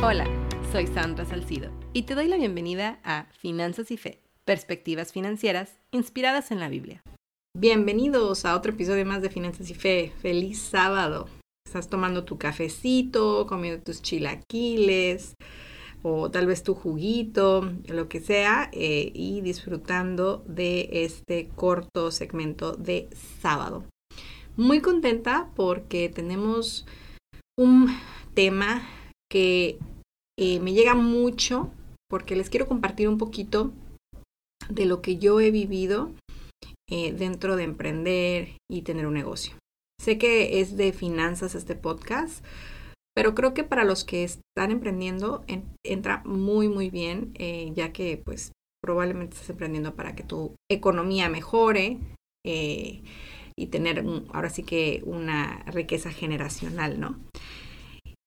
Hola, soy Sandra Salcido y te doy la bienvenida a Finanzas y Fe, perspectivas financieras inspiradas en la Biblia. Bienvenidos a otro episodio más de Finanzas y Fe. Feliz sábado. Estás tomando tu cafecito, comiendo tus chilaquiles o tal vez tu juguito, lo que sea, eh, y disfrutando de este corto segmento de sábado. Muy contenta porque tenemos un tema que eh, me llega mucho porque les quiero compartir un poquito de lo que yo he vivido eh, dentro de emprender y tener un negocio. Sé que es de finanzas este podcast, pero creo que para los que están emprendiendo entra muy muy bien, eh, ya que pues probablemente estás emprendiendo para que tu economía mejore y tener ahora sí que una riqueza generacional, ¿no?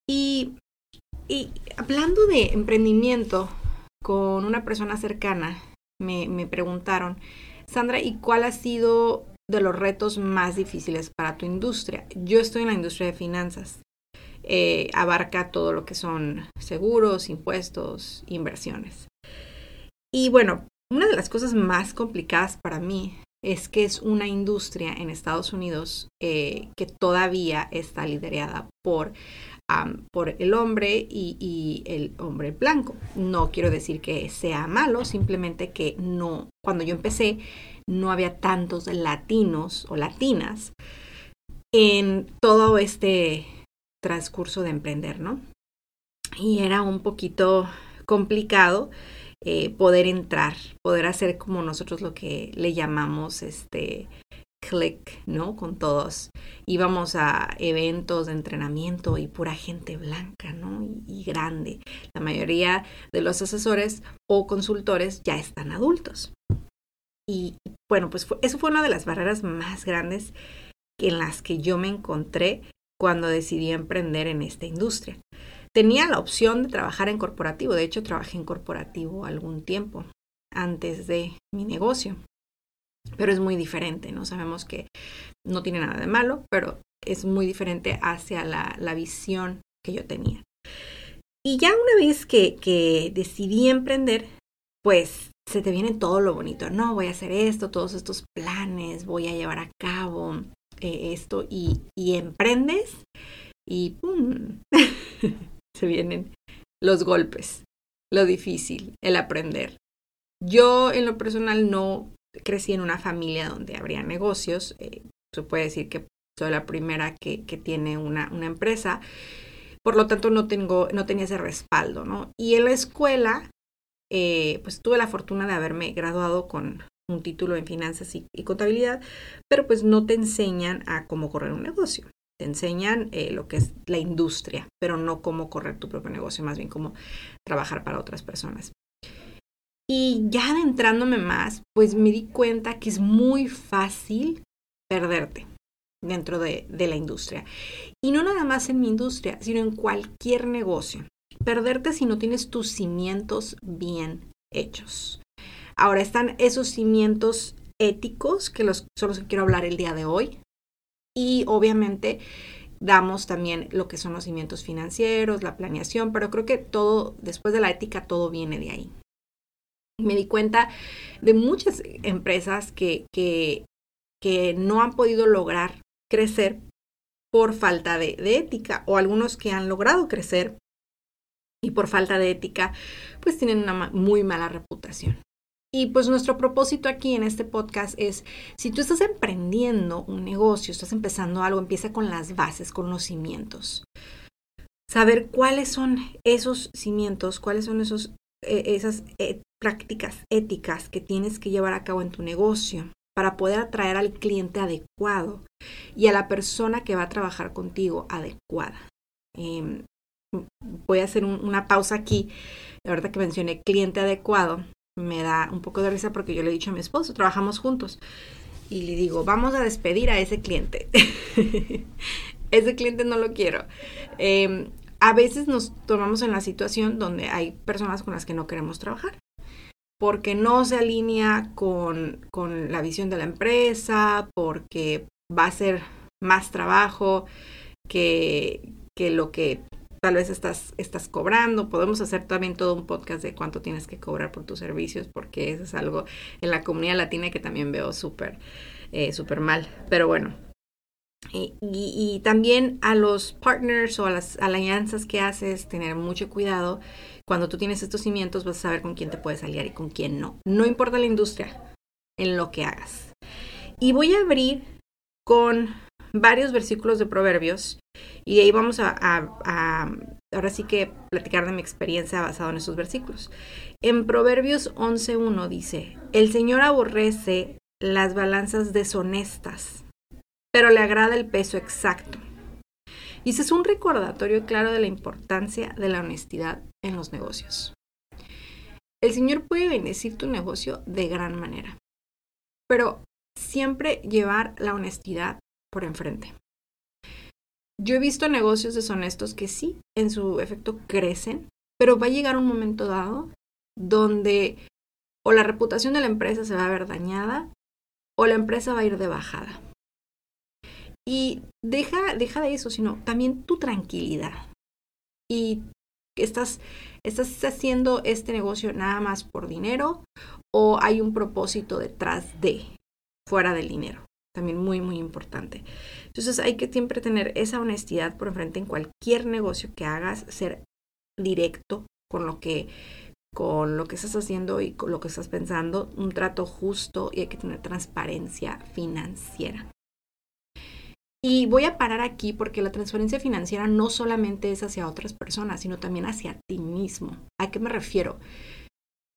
Y y hablando de emprendimiento con una persona cercana, me, preguntaron, Sandra, ¿y cuál ha sido de los retos más difíciles para tu industria? Yo estoy en la industria de finanzas. Eh, abarca todo lo que son seguros, impuestos, inversiones. Y bueno, una de las cosas más complicadas para mí es que es una industria en Estados Unidos eh, que todavía está liderada por por el hombre y, el hombre blanco. No quiero decir que sea malo, simplemente que no, cuando yo empecé, no había tantos latinos o latinas en todo este transcurso de emprender, ¿no? Y era un poquito complicado eh, poder entrar, poder hacer como nosotros lo que le llamamos este click, ¿no? Con todos. Íbamos a eventos de entrenamiento y pura gente blanca, ¿no? Y, grande. La mayoría de los asesores o consultores ya están adultos. Y bueno, pues eso fue una de las barreras más grandes en las que yo me encontré cuando decidí emprender en esta industria. Tenía la opción de trabajar en corporativo, de hecho trabajé en corporativo algún tiempo antes de mi negocio, pero es muy diferente, ¿no? Sabemos que no tiene nada de malo, pero es muy diferente hacia la, la visión que yo tenía. Y ya una vez que, que decidí emprender, pues se te viene todo lo bonito, no, voy a hacer esto, todos estos planes, voy a llevar a cabo eh, esto y, y emprendes y ¡pum! se vienen los golpes, lo difícil, el aprender. Yo en lo personal no crecí en una familia donde habría negocios. Eh, se puede decir que soy la primera que, tiene una, una, empresa. Por lo tanto, no, tengo, no tenía ese respaldo, ¿no? Y en la escuela, eh, pues tuve la fortuna de haberme graduado con un título en finanzas y, contabilidad, pero pues no te enseñan a cómo correr un negocio. Te enseñan eh, lo que es la industria, pero no cómo correr tu propio negocio, más bien cómo trabajar para otras personas. Y ya adentrándome más, pues me di cuenta que es muy fácil perderte dentro de, la industria. Y no nada más en mi industria, sino en cualquier negocio. Perderte si no tienes tus cimientos bien hechos. Ahora están esos cimientos éticos, que los, son quiero hablar el día de hoy. Y obviamente damos también lo que son los cimientos financieros, la planeación, pero creo que todo, después de la ética, todo viene de ahí me di cuenta de muchas empresas que, que, no han podido lograr crecer por falta de, ética o algunos que han logrado crecer y por falta de ética pues tienen una muy mala reputación. Y pues nuestro propósito aquí en este podcast es, si tú estás emprendiendo un negocio, estás empezando algo, empieza con las bases, con los cimientos. Saber cuáles son esos cimientos, cuáles son esos, eh, esas eh, prácticas éticas que tienes que llevar a cabo en tu negocio para poder atraer al cliente adecuado y a la persona que va a trabajar contigo adecuada. Em, voy a hacer una pausa aquí. La que mencioné cliente adecuado. Me da un poco de risa porque yo le he dicho a mi esposo, trabajamos juntos. Y le digo, vamos a despedir a ese cliente. ese cliente no lo quiero. Em, a veces nos tomamos en la situación donde hay personas con las que no queremos trabajar porque no se alinea con, la visión de la empresa, porque va a ser más trabajo que, lo que tal vez estás, estás cobrando. Podemos hacer también todo un podcast de cuánto tienes que cobrar por tus servicios, porque eso es algo en la comunidad latina que también veo súper, eh, mal. Pero bueno. Y, también a los partners o a las alianzas que haces, tener mucho cuidado. Cuando tú tienes estos cimientos, vas a saber con quién te puedes aliar y con quién no. No importa la industria, en lo que hagas. Y voy a abrir con varios versículos de Proverbios y ahí vamos a, ahora sí que platicar de mi experiencia basado en esos versículos. En Proverbios 11.1 dice, el Señor aborrece las balanzas deshonestas, pero le agrada el peso exacto. Y ese es un recordatorio claro de la importancia de la honestidad en los negocios. El Señor puede bendecir tu negocio de gran manera, pero siempre llevar la honestidad por enfrente. Yo he visto negocios deshonestos que sí, en su efecto crecen, pero va a llegar un momento dado donde o la reputación de la empresa se va a ver dañada o la empresa va a ir de bajada. Y deja, deja de eso, sino también tu tranquilidad. Y estás, estás haciendo este negocio nada más por dinero o hay un propósito detrás de, fuera del dinero también muy, muy importante. Entonces hay que siempre tener esa honestidad por enfrente en cualquier negocio que hagas, ser directo con lo que con lo que estás haciendo y con lo que estás pensando, un trato justo y hay que tener transparencia financiera. Y voy a parar aquí porque la transparencia financiera no solamente es hacia otras personas, sino también hacia ti mismo. ¿A qué me refiero?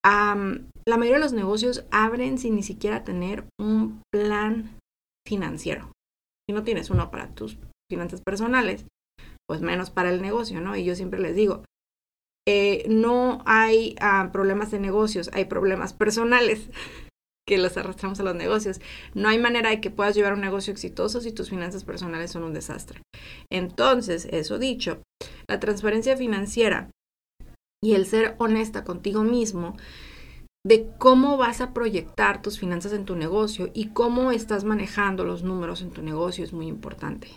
la mayoría de los negocios abren sin ni siquiera tener un plan financiero. Si no tienes uno para tus finanzas personales, pues menos para el negocio, ¿no? Y yo siempre les digo, eh, no hay ah, problemas de negocios, hay problemas personales que los arrastramos a los negocios. No hay manera de que puedas llevar un negocio exitoso si tus finanzas personales son un desastre. Entonces, eso dicho, la transparencia financiera y el ser honesta contigo mismo de cómo vas a proyectar tus finanzas en tu negocio y cómo estás manejando los números en tu negocio es muy importante.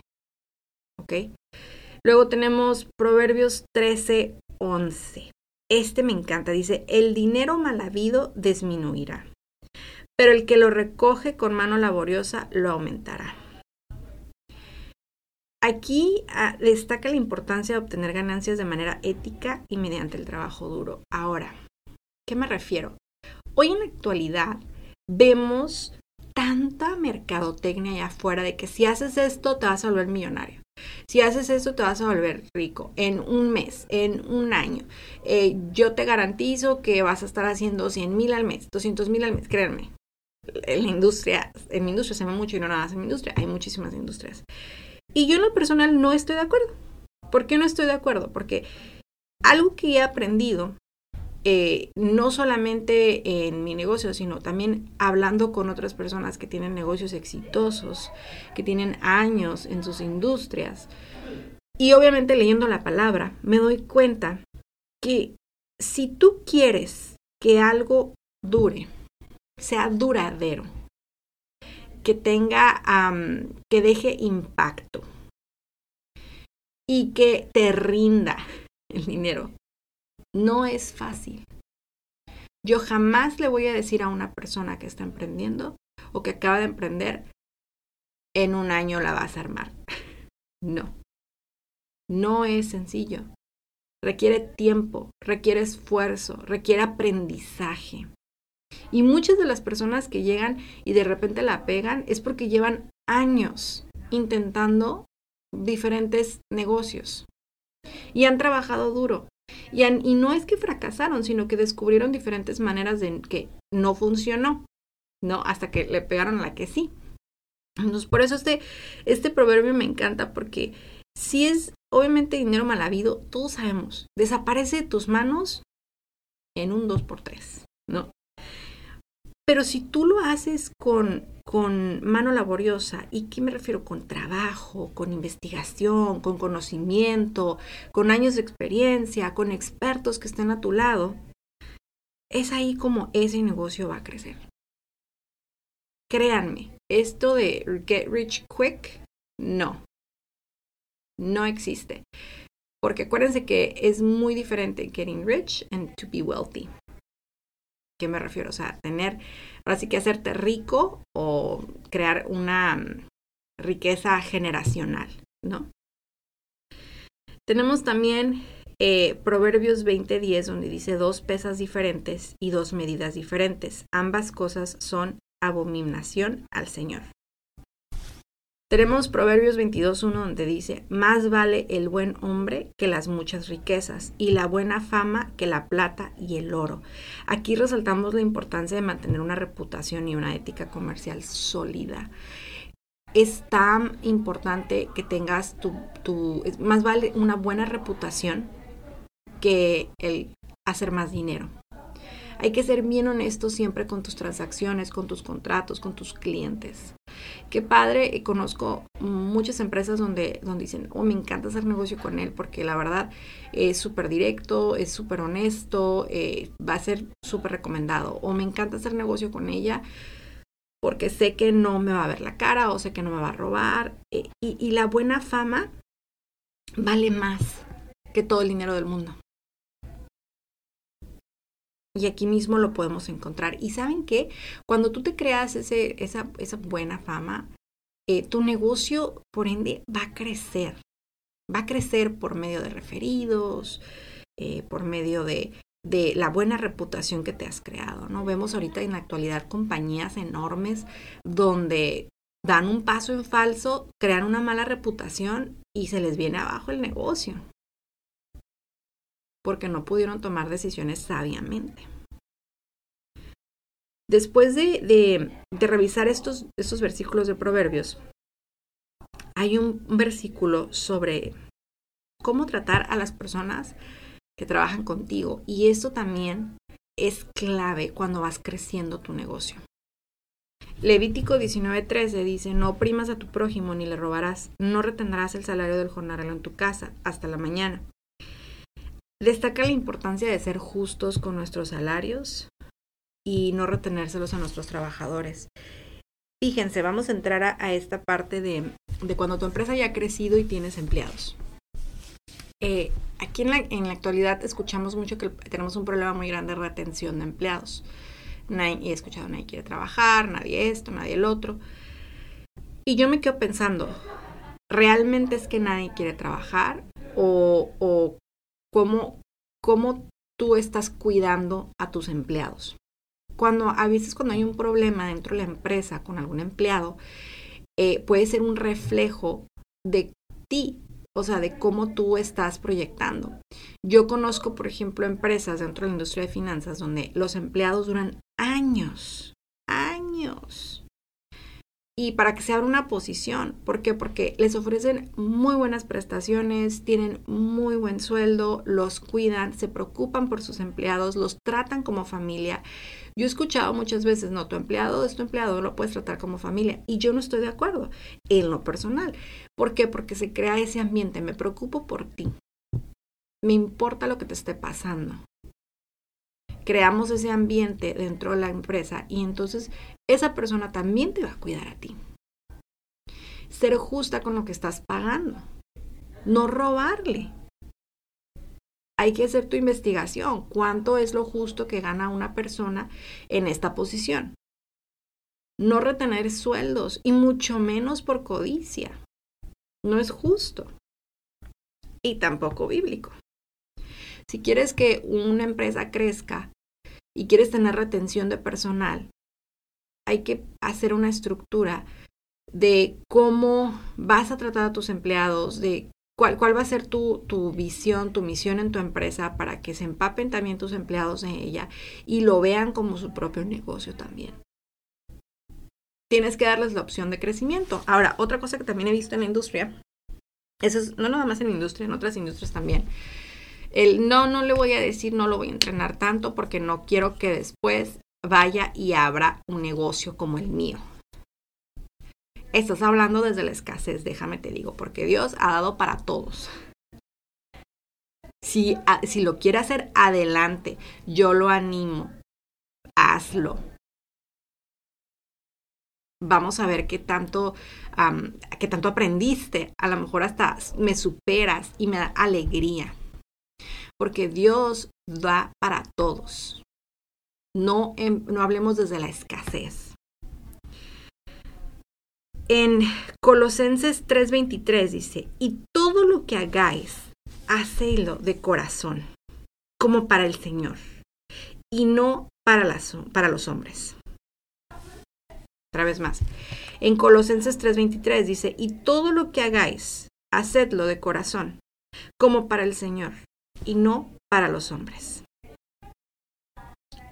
¿Ok? Luego tenemos Proverbios 13, 11. Este me encanta. Dice, el dinero mal habido disminuirá, pero el que lo recoge con mano laboriosa lo aumentará. Aquí ah, destaca la importancia de obtener ganancias de manera ética y mediante el trabajo duro. Ahora, ¿qué me refiero? Hoy en la actualidad vemos tanta mercadotecnia allá afuera de que si haces esto te vas a volver millonario. Si haces esto te vas a volver rico en un mes, en un año. Eh, yo te garantizo que vas a estar haciendo 100 mil al mes, 200 mil al mes, créanme. En la industria, en mi industria se ve mucho y no nada más en mi industria, hay muchísimas industrias. Y yo en lo personal no estoy de acuerdo. ¿Por qué no estoy de acuerdo? Porque algo que he aprendido eh, no solamente en mi negocio, sino también hablando con otras personas que tienen negocios exitosos, que tienen años en sus industrias. Y obviamente leyendo la palabra, me doy cuenta que si tú quieres que algo dure, sea duradero, que tenga, que deje impacto y que te rinda el dinero, no es fácil. Yo jamás le voy a decir a una persona que está emprendiendo o que acaba de emprender, en un año la vas a armar. No. No es sencillo. Requiere tiempo, requiere esfuerzo, requiere aprendizaje. Y muchas de las personas que llegan y de repente la pegan es porque llevan años intentando diferentes negocios y han trabajado duro. Y, no es que fracasaron, sino que descubrieron diferentes maneras de que no funcionó, ¿no? Hasta que le pegaron la que sí. Entonces, por eso este, este proverbio me encanta, porque si es obviamente dinero mal habido, todos sabemos, desaparece de tus manos en un 2x3, ¿no? Pero si tú lo haces con, con mano laboriosa, ¿y qué me refiero? Con trabajo, con investigación, con conocimiento, con años de experiencia, con expertos que estén a tu lado, es ahí como ese negocio va a crecer. Créanme, esto de get rich quick, no, no existe. Porque acuérdense que es muy diferente getting rich and to be wealthy. ¿Qué me refiero? O sea, tener, ahora sí que hacerte rico o crear una mm, riqueza generacional, ¿no? Tenemos también eh, Proverbios 20:10, donde dice dos pesas diferentes y dos medidas diferentes. Ambas cosas son abominación al Señor. Tenemos Proverbios 22.1 donde dice, más vale el buen hombre que las muchas riquezas y la buena fama que la plata y el oro. Aquí resaltamos la importancia de mantener una reputación y una ética comercial sólida. Es tan importante que tengas tu, tu más vale una buena reputación que el hacer más dinero. Hay que ser bien honesto siempre con tus transacciones, con tus contratos, con tus clientes. Qué padre, eh, conozco muchas empresas donde, donde dicen, oh, me encanta hacer negocio con él porque la verdad es súper directo, es súper honesto, eh, va a ser súper recomendado. O me encanta hacer negocio con ella porque sé que no me va a ver la cara o sé que no me va a robar. Eh, y, y la buena fama vale más que todo el dinero del mundo. Y aquí mismo lo podemos encontrar. Y saben qué? Cuando tú te creas ese, esa, esa buena fama, eh, tu negocio, por ende, va a crecer. Va a crecer por medio de referidos, eh, por medio de, de la buena reputación que te has creado. ¿no? Vemos ahorita en la actualidad compañías enormes donde dan un paso en falso, crean una mala reputación y se les viene abajo el negocio porque no pudieron tomar decisiones sabiamente. Después de, revisar estos, versículos de Proverbios, hay un versículo sobre cómo tratar a las personas que trabajan contigo. Y esto también es clave cuando vas creciendo tu negocio. Levítico 19:13 dice, no oprimas a tu prójimo ni le robarás, no retendrás el salario del jornalero en tu casa hasta la mañana. Destaca la importancia de ser justos con nuestros salarios y no retenérselos a nuestros trabajadores. Fíjense, vamos a entrar a, esta parte de, cuando tu empresa ya ha crecido y tienes empleados. Eh, aquí en la, en la, actualidad escuchamos mucho que tenemos un problema muy grande de retención de empleados. Nadie, he escuchado, nadie quiere trabajar, nadie esto, nadie el otro. Y yo me quedo pensando, ¿realmente es que nadie quiere trabajar? ¿O, o cómo, cómo tú estás cuidando a tus empleados. Cuando a veces cuando hay un problema dentro de la empresa con algún empleado, eh, puede ser un reflejo de ti, o sea, de cómo tú estás proyectando. Yo conozco, por ejemplo, empresas dentro de la industria de finanzas donde los empleados duran años, años y para que se abra una posición. ¿Por qué? Porque les ofrecen muy buenas prestaciones, tienen muy buen sueldo, los cuidan, se preocupan por sus empleados, los tratan como familia. Yo he escuchado muchas veces, no, tu empleado es tu empleado, lo puedes tratar como familia. Y yo no estoy de acuerdo en lo personal. ¿Por qué? Porque se crea ese ambiente, me preocupo por ti. Me importa lo que te esté pasando creamos ese ambiente dentro de la empresa y entonces esa persona también te va a cuidar a ti. Ser justa con lo que estás pagando. No robarle. Hay que hacer tu investigación. ¿Cuánto es lo justo que gana una persona en esta posición? No retener sueldos y mucho menos por codicia. No es justo. Y tampoco bíblico. Si quieres que una empresa crezca, y quieres tener retención de personal, hay que hacer una estructura de cómo vas a tratar a tus empleados, de cuál, cuál va a ser tu, tu visión, tu misión en tu empresa para que se empapen también tus empleados en ella y lo vean como su propio negocio también. Tienes que darles la opción de crecimiento. Ahora, otra cosa que también he visto en la industria, eso es no nada más en la industria, en otras industrias también, el no, no le voy a decir, no lo voy a entrenar tanto porque no quiero que después vaya y abra un negocio como el mío. Estás hablando desde la escasez, déjame te digo, porque Dios ha dado para todos. Si, si lo quiere hacer, adelante. Yo lo animo. Hazlo. vamos a ver qué tanto, qué tanto aprendiste. A lo mejor hasta me superas y me da alegría. Porque Dios da para todos. No, no hablemos desde la escasez. En Colosenses 3:23 dice, y todo lo que hagáis, hacedlo de corazón, como para el Señor, y no para, las, para los hombres. Otra vez más. En Colosenses 3:23 dice, y todo lo que hagáis, hacedlo de corazón, como para el Señor, y no para los hombres.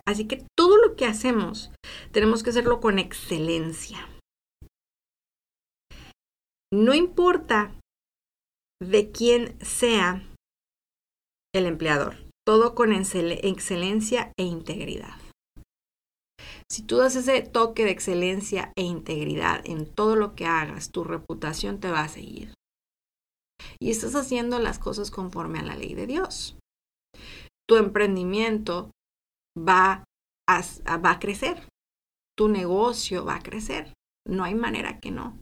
Así que todo lo que hacemos tenemos que hacerlo con excelencia. No importa de quién sea el empleador, todo con excelencia e integridad. Si tú das ese toque de excelencia e integridad en todo lo que hagas, tu reputación te va a seguir. Y estás haciendo las cosas conforme a la ley de Dios. Tu emprendimiento va a, va a crecer. Tu negocio va a crecer. No hay manera que no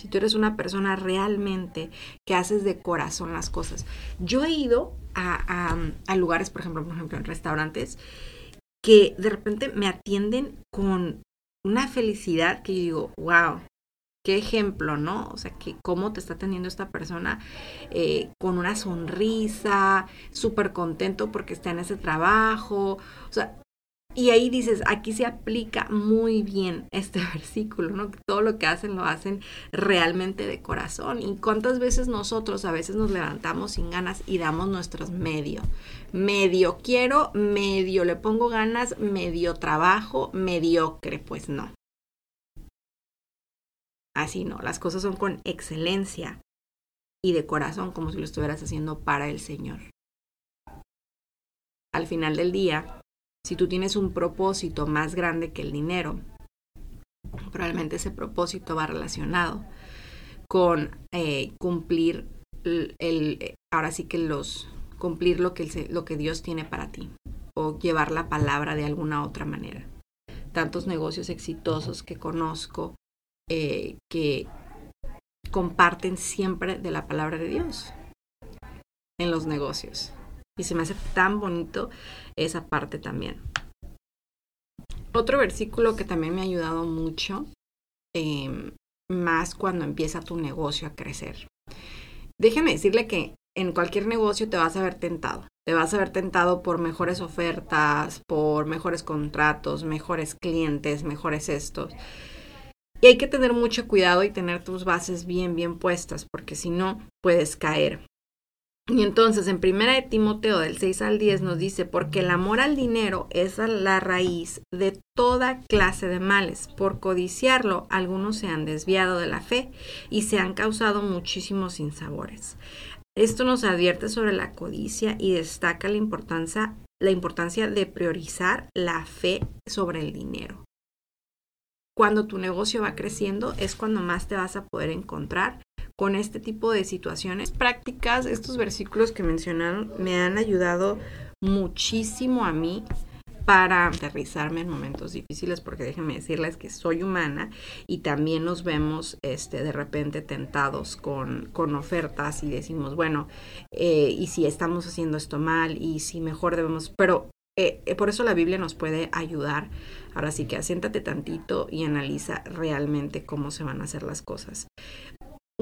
si tú eres una persona realmente que haces de corazón las cosas. Yo he ido a, lugares, por ejemplo, por ejemplo, en restaurantes, que de repente me atienden con una felicidad que yo digo, wow, qué ejemplo, ¿no? O sea, que cómo te está atendiendo esta persona eh, con una sonrisa, súper contento porque está en ese trabajo. O sea, y ahí dices, aquí se aplica muy bien este versículo, ¿no? Todo lo que hacen lo hacen realmente de corazón. ¿Y cuántas veces nosotros a veces nos levantamos sin ganas y damos nuestros medio? Medio quiero, medio le pongo ganas, medio trabajo, mediocre, pues no. Así no, las cosas son con excelencia y de corazón, como si lo estuvieras haciendo para el Señor. Al final del día, si tú tienes un propósito más grande que el dinero, probablemente ese propósito va relacionado con eh, cumplir el, ahora sí que los cumplir lo que, lo que Dios tiene para ti o llevar la palabra de alguna otra manera. Tantos negocios exitosos que conozco eh, que comparten siempre de la palabra de Dios en los negocios. Y se me hace tan bonito esa parte también. Otro versículo que también me ha ayudado mucho, em, más cuando empieza tu negocio a crecer. Déjeme decirle que en cualquier negocio te vas a ver tentado. Te vas a ver tentado por mejores ofertas, por mejores contratos, mejores clientes, mejores estos. Y hay que tener mucho cuidado y tener tus bases bien, bien puestas, porque si no, puedes caer. Y entonces en primera de Timoteo del 6 al 10 nos dice, porque el amor al dinero es la raíz de toda clase de males. Por codiciarlo, algunos se han desviado de la fe y se han causado muchísimos sinsabores. Esto nos advierte sobre la codicia y destaca la importancia, la importancia de priorizar la fe sobre el dinero. Cuando tu negocio va creciendo es cuando más te vas a poder encontrar con este tipo de situaciones prácticas. Estos versículos que mencionaron me han ayudado muchísimo a mí para aterrizarme en momentos difíciles, porque déjenme decirles que soy humana y también nos vemos este, de repente tentados con, con ofertas y decimos, bueno, eh, y si estamos haciendo esto mal y si mejor debemos, pero eh, eh, por eso la Biblia nos puede ayudar. Ahora sí que asiéntate tantito y analiza realmente cómo se van a hacer las cosas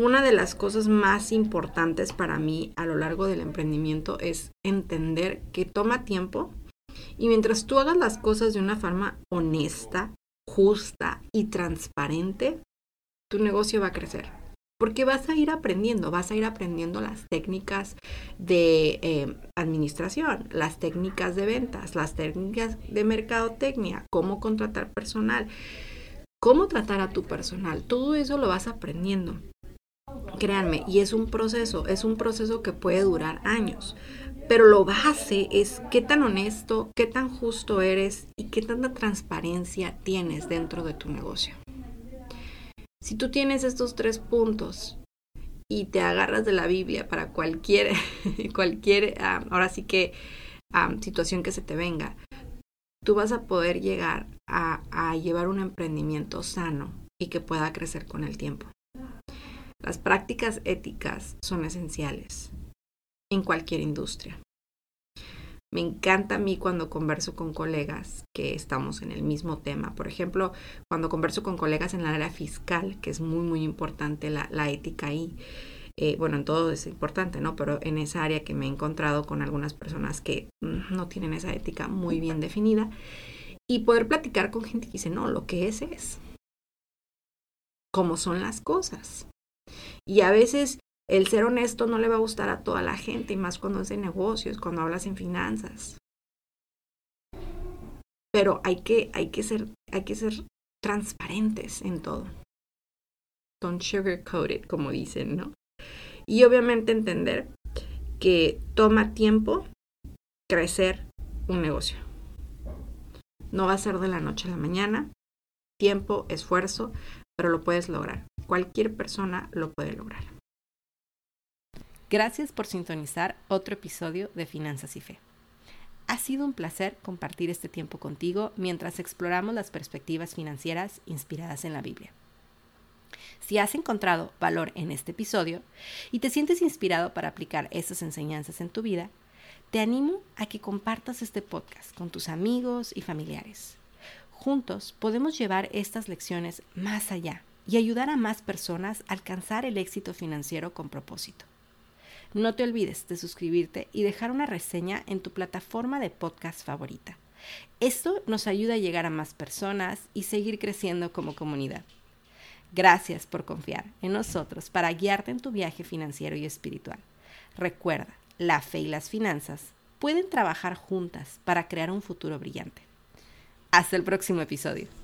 una de las cosas más importantes para mí a lo largo del emprendimiento es entender que toma tiempo y mientras tú hagas las cosas de una forma honesta, justa y transparente, tu negocio va a crecer. Porque vas a ir aprendiendo, vas a ir aprendiendo las técnicas de eh, administración, las técnicas de ventas, las técnicas de mercadotecnia, cómo contratar personal, cómo tratar a tu personal. Todo eso lo vas aprendiendo. Créanme, y es un proceso, es un proceso que puede durar años. Pero lo base es qué tan honesto, qué tan justo eres y qué tanta transparencia tienes dentro de tu negocio. Si tú tienes estos tres puntos y te agarras de la Biblia para cualquier, cualquier ah, ahora sí que situación que se te venga, tú vas a poder llegar a, a llevar un emprendimiento sano, y que pueda crecer con el tiempo. Las prácticas éticas son esenciales en cualquier industria. Me encanta a mí cuando converso con colegas que estamos en el mismo tema. Por ejemplo, cuando converso con colegas en la área fiscal, que es muy, muy importante la, ética ahí. Eh, bueno, en todo es importante, ¿no? Pero en esa área que me he encontrado con algunas personas que mm, no tienen esa ética muy bien definida. Y poder platicar con gente que dice, no, lo que es es. Cómo son las cosas. Y a veces el ser honesto no le va a gustar a toda la gente, y más cuando es de negocios, cuando hablas en finanzas. Pero hay que, hay que, ser, hay que ser transparentes en todo. Don't sugarcoat it, como dicen, ¿no? Y obviamente entender que toma tiempo crecer un negocio. No va a ser de la noche a la mañana. Tiempo, esfuerzo, pero lo puedes lograr. Cualquier persona lo puede lograr. Gracias por sintonizar otro episodio de Finanzas y Fe. Ha sido un placer compartir este tiempo contigo mientras exploramos las perspectivas financieras inspiradas en la Biblia. Si has encontrado valor en este episodio y te sientes inspirado para aplicar estas enseñanzas en tu vida, te animo a que compartas este podcast con tus amigos y familiares. Juntos podemos llevar estas lecciones más allá y ayudar a más personas a alcanzar el éxito financiero con propósito. No te olvides de suscribirte y dejar una reseña en tu plataforma de podcast favorita. Esto nos ayuda a llegar a más personas y seguir creciendo como comunidad. Gracias por confiar en nosotros para guiarte en tu viaje financiero y espiritual. Recuerda, la fe y las finanzas pueden trabajar juntas para crear un futuro brillante. Hasta el próximo episodio.